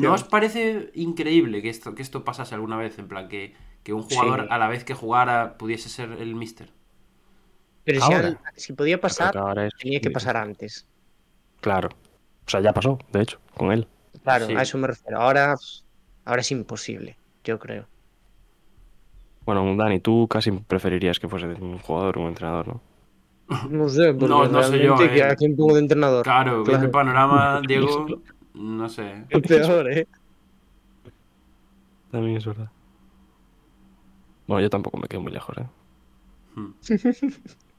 ¿no os parece increíble que esto, que esto pasase alguna vez? En plan, que, que un jugador Sí. a la vez que jugara pudiese ser el mister. Pero si, Ahora. al- si podía pasar, Creo que ahora es- tenía que pasar antes. Claro. O sea, ya pasó, de hecho, con él. Claro, Sí. a eso me refiero. Ahora, ahora es imposible, yo creo. Bueno, Dani, tú casi preferirías que fuese un jugador o un entrenador, ¿no? No sé, porque No, no sé yo, eh. ¿a quién pongo de entrenador? Claro, Claro. el panorama, Diego, no sé. Es peor, ¿eh? También es verdad. Bueno, yo tampoco me quedo muy lejos, ¿eh? Hmm.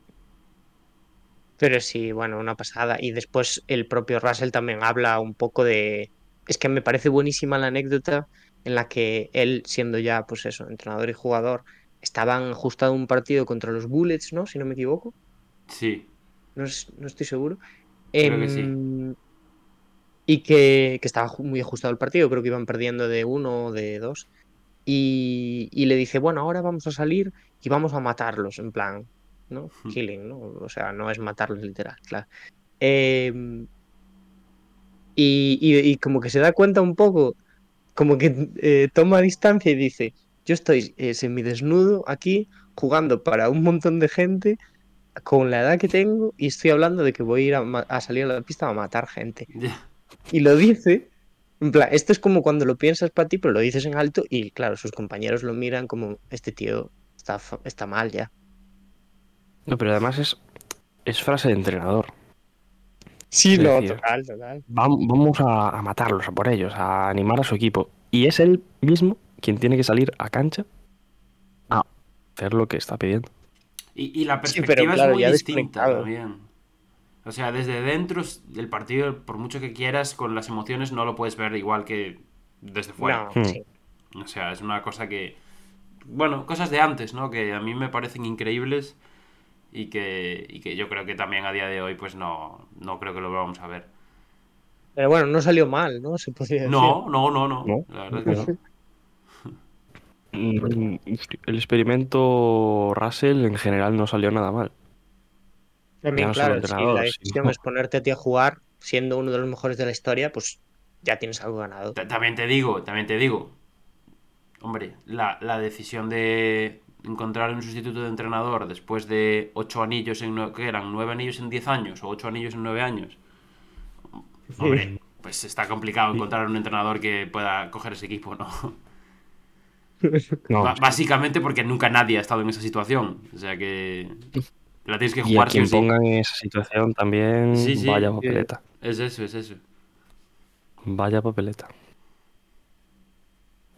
Pero sí, bueno, una pasada. Y después el propio Russell también habla un poco de... Es que me parece buenísima la anécdota en la que él, siendo ya, pues eso, entrenador y jugador, estaban ajustado un partido contra los Bullets, ¿no? Si no me equivoco. Sí, No, es- no estoy seguro. Creo que sí. Em, Y que, que estaba muy ajustado el partido, creo que iban perdiendo de uno o de dos. Y, y le dice, bueno, ahora vamos a salir y vamos a matarlos, en plan, ¿no? Hmm. Killing, ¿no? O sea, no es matarlos literal, claro. Em, y, y- y como que se da cuenta un poco, como que eh, toma distancia y dice, yo estoy eh, semidesnudo aquí jugando para un montón de gente con la edad que tengo y estoy hablando de que voy a ir a, salir a la pista a matar gente. Y lo dice, en plan, esto es como cuando lo piensas para ti, pero lo dices en alto y claro, sus compañeros lo miran como, este tío está, está mal ya. No, pero además es, es frase de entrenador. Sí, no, decir- total, total. Vam- Vamos a, a matarlos, a por ellos, a animar a su equipo. Y es él mismo quien tiene que salir a cancha a hacer lo que está pidiendo. Y, y la Sí, pero perspectiva claro, es muy distinta también. O sea, desde dentro del partido, por mucho que quieras, con las emociones no lo puedes ver igual que desde fuera. No, sí. O sea, es una cosa que. Bueno, cosas de antes, ¿no? Que a mí me parecen increíbles y que, y que yo creo que también a día de hoy, pues no, no creo que lo vamos a ver. Pero bueno, no salió mal, ¿no? Se podría decir. No, no, no, no. No, La verdad es que no. Mm, El experimento Russell en general no salió nada mal. También, no claro, si la sino- decisión es ponerte a ti a jugar siendo uno de los mejores de la historia, pues ya tienes algo ganado. Ta- También te digo, también te digo. Hombre, la, la decisión de encontrar un sustituto de entrenador después de ocho anillos en ¿qué eran? ¿Nueve anillos en diez años? ¿O ocho anillos en nueve años? Hombre, pues está complicado encontrar un entrenador que pueda coger ese equipo, ¿no? Básicamente porque nunca nadie ha estado en esa situación. O sea que la tienes que y a jugar sí quien sí. pongan en esa situación también, Sí, sí. vaya papeleta. Es eso, es eso. Vaya papeleta.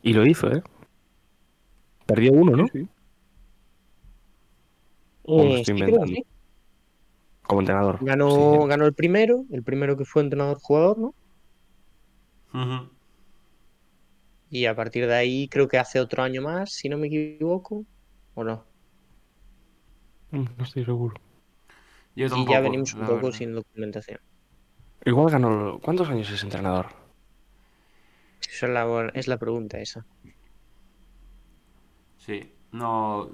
Y lo hizo, ¿eh? Perdió uno, ¿no? Me Eh, estoy sí, creo sí. Como entrenador. Ganó, Sí. ganó el primero, el primero que fue entrenador-jugador, ¿no? Y a partir de ahí creo que hace otro año más, si no me equivoco, o no. Mm, No estoy seguro. Yo y ya venimos un poco verdad. sin documentación. Igual ganó. ¿Cuántos años es entrenador? Esa es la, es la pregunta esa. Sí, no,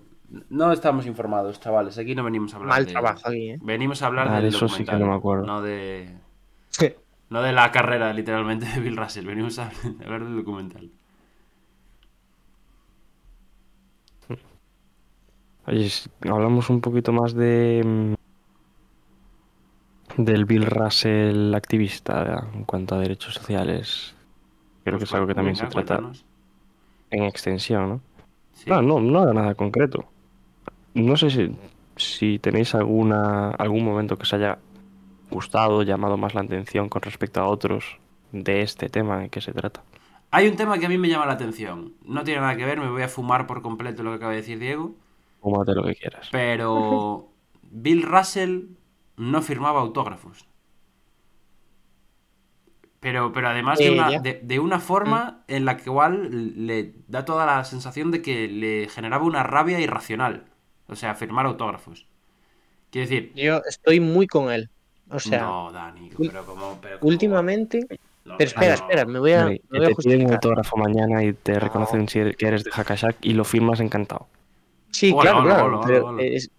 no estamos informados, chavales. Aquí no venimos a hablar Mal de... trabajo aquí, ¿eh? Venimos a hablar Ah, del de eso sí que documental, no me acuerdo. no de... No de la carrera, literalmente, de Bill Russell. Venimos a hablar del documental. Oye, si hablamos un poquito más de mm, del Bill Russell activista en cuanto a derechos sociales. Creo que Pues es algo que también venga, se trata cuéntanos. en extensión, ¿no? Sí. Claro, no, no era nada concreto. No sé si, si tenéis alguna algún momento que os haya gustado, llamado más la atención con respecto a otros de este tema en que se trata. Hay un tema que a mí me llama la atención. No tiene nada que ver, me voy a fumar por completo lo que acaba de decir Diego. Fúmate lo que quieras. Pero Bill Russell no firmaba autógrafos. Pero, pero además de Eh, una, de, de una forma en la que igual le da toda la sensación de que le generaba una rabia irracional. O sea, firmar autógrafos. Quiero decir, Yo estoy muy con él. O sea, no, Dani, pero como... Pero como- últimamente. no, Pero espera, no. espera, me voy a, me voy a te piden un autógrafo mañana y te reconocen si eres- que eres de Hakashak y lo firmas encantado. Sí, Hola, claro, hola, claro. hola, pero hola. es-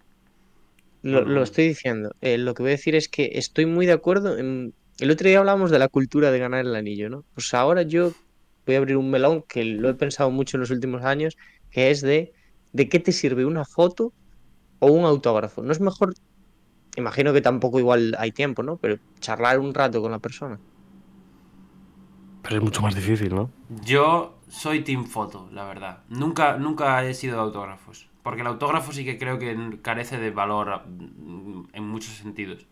lo, estoy diciendo. Eh, lo que voy a decir es que estoy muy de acuerdo. En... El otro día hablamos de la cultura de ganar el anillo, ¿no? Pues ahora yo voy a abrir un melón que lo he pensado mucho en los últimos años, que es de ¿de qué te sirve una foto o un autógrafo? ¿No es mejor? Imagino que tampoco igual hay tiempo, ¿no? Pero charlar un rato con la persona. Pero es mucho más difícil, ¿no? Yo soy Team Foto, la verdad. Nunca, nunca he sido de autógrafos. Porque el autógrafo sí que creo que carece de valor mm, en muchos sentidos.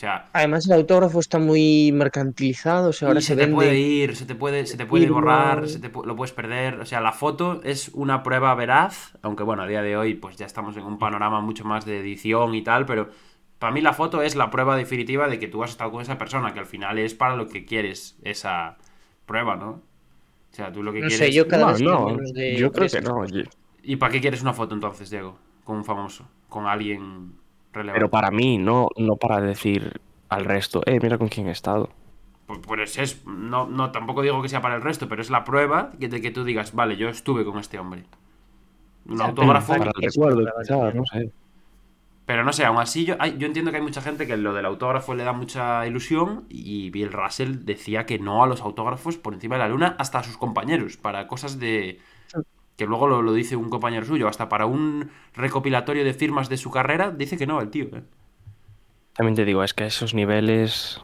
Sea, Además, el autógrafo está muy mercantilizado, o sea, ahora se te puede ir, se te puede, se te puede borrar, se te lo puedes perder. O sea, la foto es una prueba veraz, aunque bueno, a día de hoy pues ya estamos en un panorama mucho más de edición y tal, pero para mí la foto es la prueba definitiva de que tú has estado con esa persona, que al final es para lo que quieres esa prueba, ¿no? O sea, tú lo que No quieres... sé, yo cada No, vez no, de yo creo que no. oye. ¿Y para qué quieres una foto entonces, Diego? Con un famoso, con alguien relevante. Pero para mí, no, no para decir al resto, eh, mira con quién he estado. Pues, pues es, no, no, tampoco digo que sea para el resto, pero es la prueba que- de que tú digas, vale, yo estuve con este hombre. Un sea, autógrafo, Para el es recuerdo, otra quizás, variante. no sé. pero no sé, aún así yo, yo entiendo que hay mucha gente que lo del autógrafo le da mucha ilusión y Bill Russell decía que no a los autógrafos por encima de la luna hasta a sus compañeros, para cosas de... que luego lo, lo dice un compañero suyo, hasta para un recopilatorio de firmas de su carrera, dice que no el tío. ¿eh? También te digo, es que a esos niveles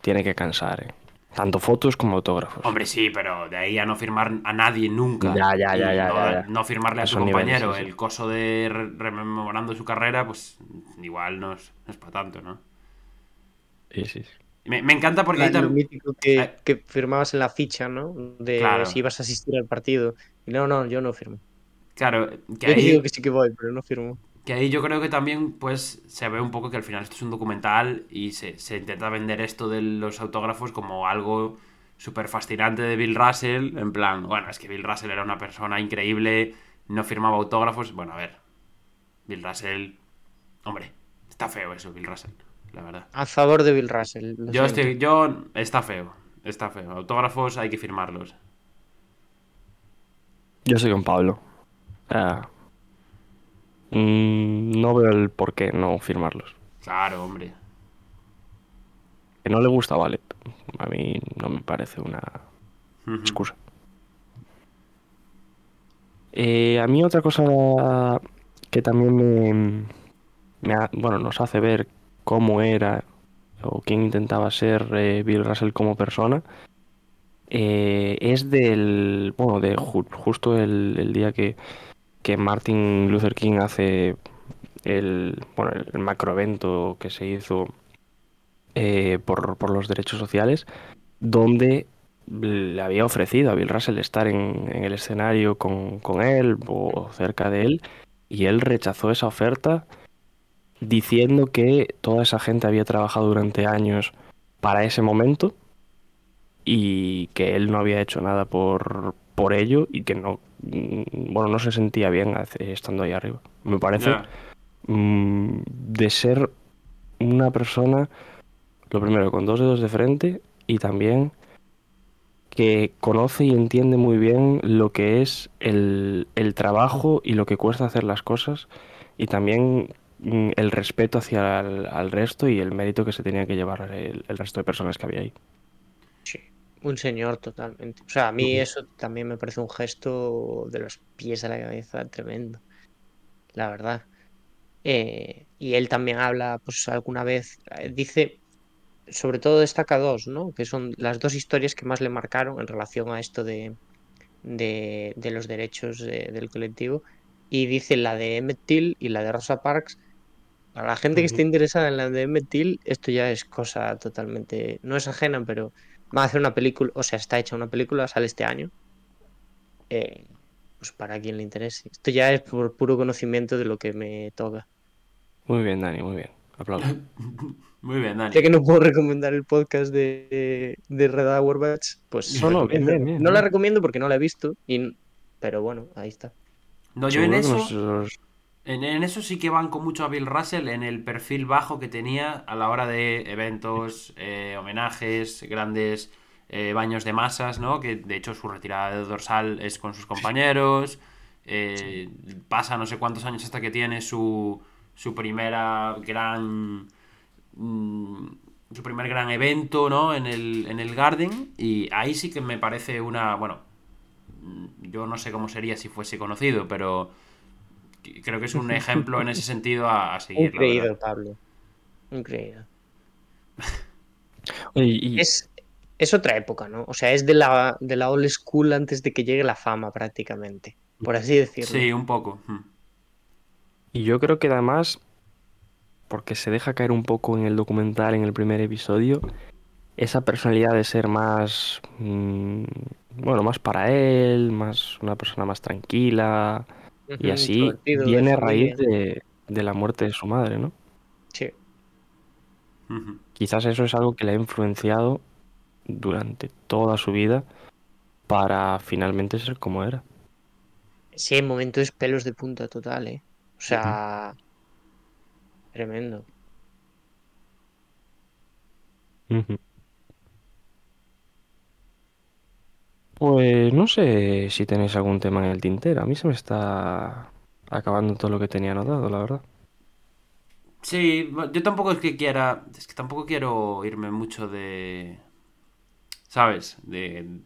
tiene que cansar, ¿eh? Tanto fotos como autógrafos. Hombre, sí, pero de ahí a no firmar a nadie nunca. Ya, ya, ya, ya, no, ya, ya. no firmarle a su niveles, compañero sí, sí. el coso de re- rememorando su carrera, pues igual no es, no es para tanto, ¿no? Sí, sí. sí. Me, me encanta porque ahí Lo mítico que, Eh. que firmabas en la ficha, ¿no? De Claro. si ibas a asistir al partido. Y no, no, yo no firmo. Claro, que Yo ahí, digo que sí que voy, pero no firmo. que ahí yo creo que también pues se ve un poco que al final esto es un documental y se, se intenta vender esto de los autógrafos como algo súper fascinante de Bill Russell, en plan, bueno, es que Bill Russell era una persona increíble, no firmaba autógrafos, bueno, a ver, Bill Russell, hombre, está feo eso, Bill Russell, la verdad. A favor de Bill Russell. Yo siento. estoy, yo, está feo, está feo, autógrafos hay que firmarlos. Yo soy con Pablo. Mm, no veo el por qué no firmarlos. Claro, hombre. Que no le gusta, vale. A mí no me parece una excusa. Eh, a mí otra cosa que también me, me ha- bueno, nos hace ver cómo era o quién intentaba ser eh, Bill Russell como persona eh, es del, bueno, de ju- justo el, el día que, que Martin Luther King hace el, bueno, el macroevento que se hizo eh, por, por los derechos sociales, donde le había ofrecido a Bill Russell estar en, en el escenario con, con él o cerca de él, y él rechazó esa oferta diciendo que toda esa gente había trabajado durante años para ese momento y que él no había hecho nada por, por ello y que no, mm, bueno, no se sentía bien estando ahí arriba. Me parece mm, de ser una persona, lo primero, con dos dedos de frente y también que conoce y entiende muy bien lo que es el, el trabajo y lo que cuesta hacer las cosas y también mm, el respeto hacia el al resto y el mérito que se tenía que llevar el, el resto de personas que había ahí. Sí, un señor totalmente. O sea, a mí eso también me parece un gesto de los pies a la cabeza tremendo, la verdad. Eh, y él también habla, pues alguna vez, eh, dice, sobre todo destaca dos, ¿no? Que son las dos historias que más le marcaron en relación a esto de, de, de los derechos de- del colectivo. Y dice la de Emmett Till y la de Rosa Parks. Para la gente que esté interesada en la de Emmett Till, esto ya es cosa totalmente, no es ajena, pero va a hacer una película, o sea, está hecha una película, sale este año. Eh, pues para quien le interese. Esto ya es por puro conocimiento de lo que me toca. Muy bien, Dani, muy bien. Aplauso. Muy bien, Dani. Ya que no puedo recomendar el podcast de, de Red Hour Batch, pues No, no, bien, bien, bien, no la recomiendo porque no la he visto, y, pero bueno, ahí está. No, yo en eso, en, en eso sí que banco mucho a Bill Russell en el perfil bajo que tenía a la hora de eventos, eh, homenajes, grandes eh, baños de masas, ¿no? Que de hecho su retirada de dorsal es con sus compañeros. eh, pasa no sé cuántos años hasta que tiene su, su primera gran. mm, su primer gran evento, ¿no? En el, en el Garden. Y ahí sí que me parece una. Bueno, mm, yo no sé cómo sería si fuese conocido, pero creo que es un ejemplo en ese sentido a, a seguir. verdad. Pablo. Y- Es, es otra época, ¿no? O sea, es de la, de la old school antes de que llegue la fama prácticamente, por así decirlo. Sí, un poco. mm. Y yo creo que además, porque se deja caer un poco en el documental, en el primer episodio, esa personalidad de ser más, mm, bueno, más para él, más una persona más tranquila y así, viene a raíz de, de la muerte de su madre, ¿no? Sí. Quizás eso es algo que le ha influenciado durante toda su vida para finalmente ser como era. Sí, en momentos pelos de punta total, ¿eh? O sea, tremendo. Pues no sé si tenéis algún tema en el tintero. A mí se me está acabando todo lo que tenía anotado, la verdad. Sí, yo tampoco es que quiera. Es que tampoco quiero irme mucho de. ¿Sabes? De.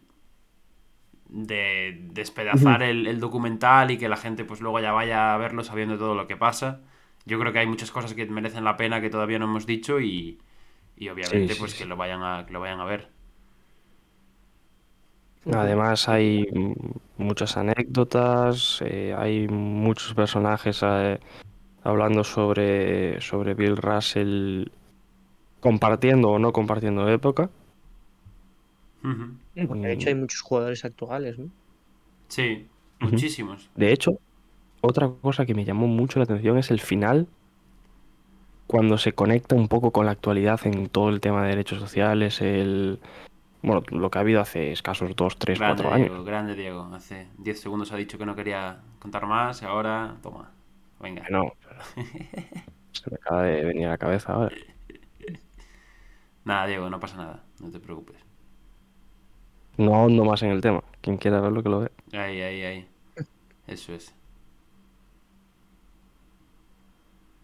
De despedazar el, el documental y que la gente pues luego ya vaya a verlo sabiendo todo lo que pasa. Yo creo que hay muchas cosas que merecen la pena que todavía no hemos dicho y, y obviamente sí, pues sí. que lo vayan a, que lo vayan a ver. Además hay mm, muchas anécdotas, eh, hay muchos personajes eh, hablando sobre, sobre Bill Russell compartiendo o no compartiendo época. Porque de hecho hay muchos jugadores actuales, ¿no? Sí, muchísimos. De hecho, otra cosa que me llamó mucho la atención es el final, cuando se conecta un poco con la actualidad en todo el tema de derechos sociales, el bueno, lo que ha habido hace escasos 2, 3, Grande 4 años. Diego, grande Diego. Hace 10 segundos ha dicho que no quería contar más y ahora, toma. Venga. No, se me acaba de venir a la cabeza ahora. Nada, Diego, no pasa nada. No te preocupes. No ahondo más en el tema. Quien quiera verlo, que lo vea. Ahí, ahí, ahí. Eso es.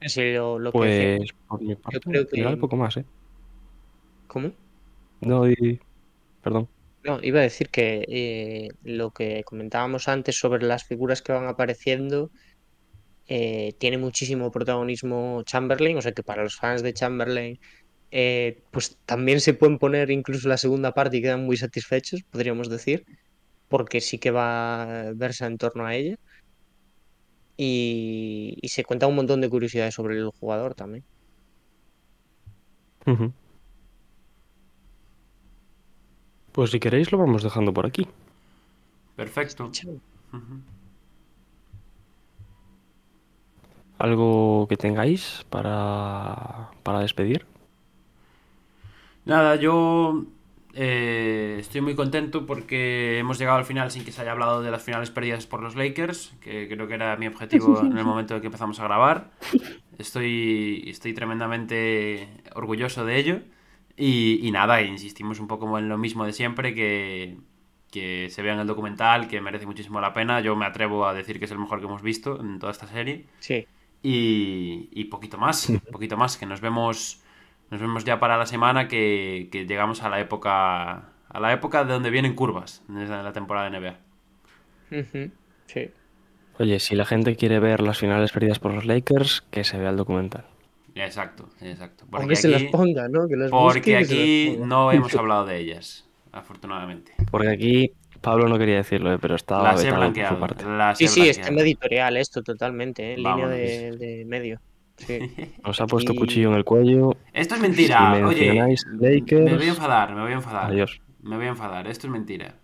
Sí, lo, lo que. Pues por mi parte, creo en general, que- poco más, ¿eh? ¿Cómo? No, di- perdón. No, iba a decir que eh, lo que comentábamos antes sobre las figuras que van apareciendo eh, tiene muchísimo protagonismo Chamberlain, o sea que para los fans de Chamberlain eh, pues también se pueden poner incluso la segunda parte y quedan muy satisfechos, podríamos decir, porque sí que va a verse en torno a ella y, y se cuenta un montón de curiosidades sobre el jugador también. Pues si queréis lo vamos dejando por aquí. Perfecto. Chao. Ujú. ¿Algo que tengáis para, para despedir? Nada, yo eh, estoy muy contento porque hemos llegado al final sin que se haya hablado de las finales perdidas por los Lakers, que creo que era mi objetivo en el momento en que empezamos a grabar. Estoy, estoy tremendamente orgulloso de ello. Y, y nada, insistimos un poco en lo mismo de siempre, que, que se vean el documental, que merece muchísimo la pena. Yo me atrevo a decir que es el mejor que hemos visto en toda esta serie. Sí. Y, y poquito más, poquito más, que nos vemos, nos vemos ya para la semana que, que llegamos a la época a la época de donde vienen curvas en la temporada de NBA. Sí. Oye, si la gente quiere ver las finales perdidas por los Lakers, que se vea el documental. Exacto, exacto. O que se las ponga, ¿no? Que las busque porque aquí no hemos hablado de ellas, afortunadamente. Porque aquí Pablo no quería decirlo, eh, pero estaba Las he vetado por su blanqueado. parte. las he Sí, sí, está en editorial esto totalmente, ¿eh? en línea de, de medio. Sí. Nos ha puesto Y- cuchillo en el cuello. Esto es Si mentira. Oye, mencionáis me Lakers, voy a enfadar, me voy a enfadar. adiós. Me voy a enfadar, esto es mentira.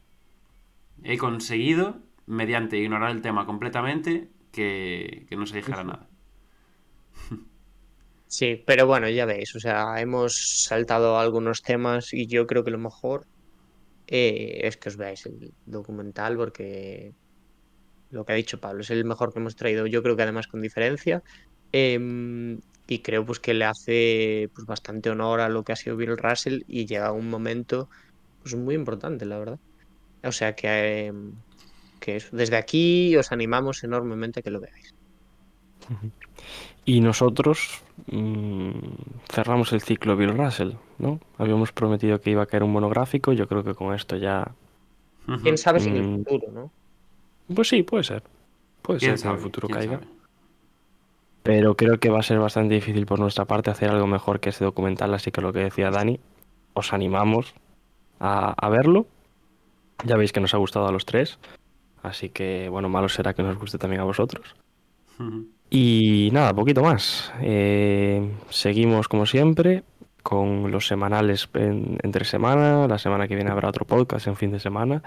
He conseguido, mediante ignorar el tema completamente, que, que no se dijera nada. Sí, pero bueno, ya veis, o sea, hemos saltado algunos temas y yo creo que lo mejor eh, es que os veáis el documental porque lo que ha dicho Pablo es el mejor que hemos traído, yo creo que además con diferencia em, y creo pues que le hace pues bastante honor a lo que ha sido Bill Russell y llega un momento pues muy importante, la verdad. O sea que, em, que eso, desde aquí os animamos enormemente a que lo veáis. Y nosotros mm, cerramos el ciclo Bill Russell, ¿no? Habíamos prometido que iba a caer un monográfico, yo creo que con esto ya... ¿Quién sabe si en el Mm. futuro, no? Pues sí, puede ser. Puede ¿Quién ser que en el futuro ¿Quién caiga. sabe? Pero creo que va a ser bastante difícil por nuestra parte hacer algo mejor que ese documental, así que lo que decía Dani, os animamos a, a verlo. Ya veis que nos ha gustado a los tres, así que bueno, malo será que nos guste también a vosotros. Y nada, poquito más. Eh, seguimos como siempre con los semanales en- entre semana. La semana que viene habrá otro podcast en fin de semana.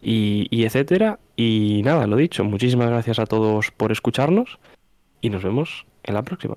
Y etcétera. Y nada, lo dicho. Muchísimas gracias a todos por escucharnos. Y nos vemos en la próxima.